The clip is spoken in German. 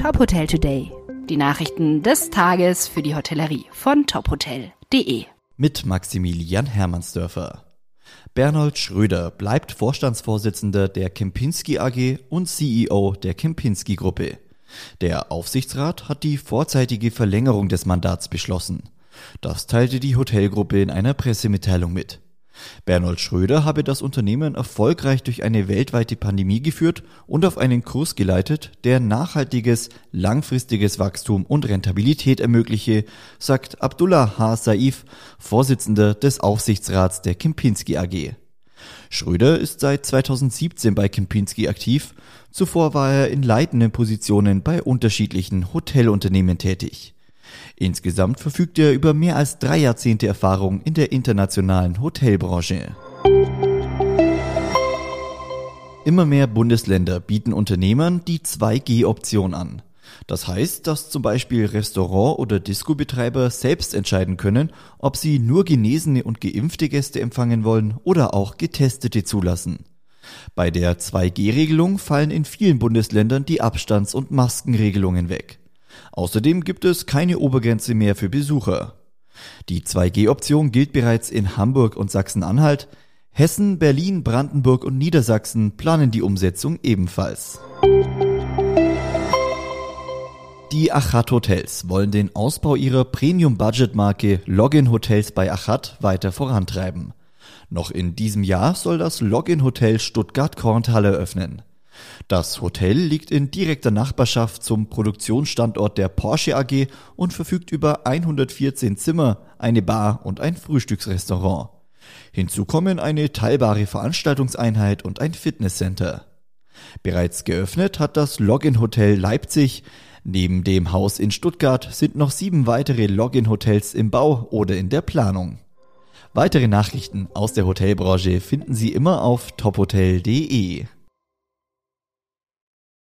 Top Hotel Today. Die Nachrichten des Tages für die Hotellerie von tophotel.de. Mit Maximilian Hermannsdörfer. Bernold Schröder bleibt Vorstandsvorsitzender der Kempinski AG und CEO der Kempinski Gruppe. Der Aufsichtsrat hat die vorzeitige Verlängerung des Mandats beschlossen. Das teilte die Hotelgruppe in einer Pressemitteilung mit. Bernold Schröder habe das Unternehmen erfolgreich durch eine weltweite Pandemie geführt und auf einen Kurs geleitet, der nachhaltiges, langfristiges Wachstum und Rentabilität ermögliche, sagt Abdullah H. Saif, Vorsitzender des Aufsichtsrats der Kempinski AG. Schröder ist seit 2017 bei Kempinski aktiv. Zuvor war er in leitenden Positionen bei unterschiedlichen Hotelunternehmen tätig. Insgesamt verfügt er über mehr als drei Jahrzehnte Erfahrung in der internationalen Hotelbranche. Immer mehr Bundesländer bieten Unternehmern die 2G-Option an. Das heißt, dass zum Beispiel Restaurant- oder Disco-Betreiber selbst entscheiden können, ob sie nur genesene und geimpfte Gäste empfangen wollen oder auch getestete zulassen. Bei der 2G-Regelung fallen in vielen Bundesländern die Abstands- und Maskenregelungen weg. Außerdem gibt es keine Obergrenze mehr für Besucher. Die 2G-Option gilt bereits in Hamburg und Sachsen-Anhalt. Hessen, Berlin, Brandenburg und Niedersachsen planen die Umsetzung ebenfalls. Die Achat Hotels wollen den Ausbau ihrer Premium-Budget-Marke Login Hotels bei Achat weiter vorantreiben. Noch in diesem Jahr soll das Login Hotel Stuttgart-Korntal eröffnen. Das Hotel liegt in direkter Nachbarschaft zum Produktionsstandort der Porsche AG und verfügt über 114 Zimmer, eine Bar und ein Frühstücksrestaurant. Hinzu kommen eine teilbare Veranstaltungseinheit und ein Fitnesscenter. Bereits geöffnet hat das Login Hotel Leipzig. Neben dem Haus in Stuttgart sind noch sieben weitere Login Hotels im Bau oder in der Planung. Weitere Nachrichten aus der Hotelbranche finden Sie immer auf tophotel.de.